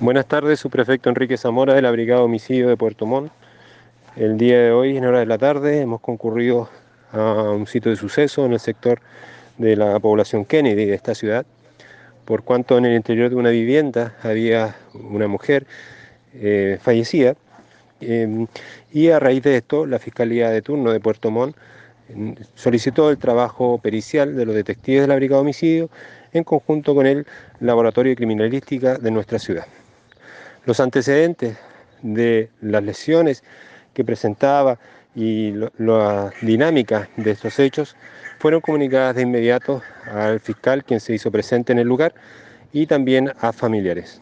Buenas tardes, su prefecto Enrique Zamora de la Brigada Homicidio de Puerto Montt. El día de hoy, en hora de la tarde, hemos concurrido a un sitio de suceso en el sector de la población Kennedy de esta ciudad, por cuanto en el interior de una vivienda había una mujer eh, fallecida. Eh, y a raíz de esto, la Fiscalía de Turno de Puerto Montt solicitó el trabajo pericial de los detectives de la Brigada Homicidio en conjunto con el Laboratorio de Criminalística de nuestra ciudad. Los antecedentes de las lesiones que presentaba y la dinámica de estos hechos fueron comunicadas de inmediato al fiscal quien se hizo presente en el lugar y también a familiares.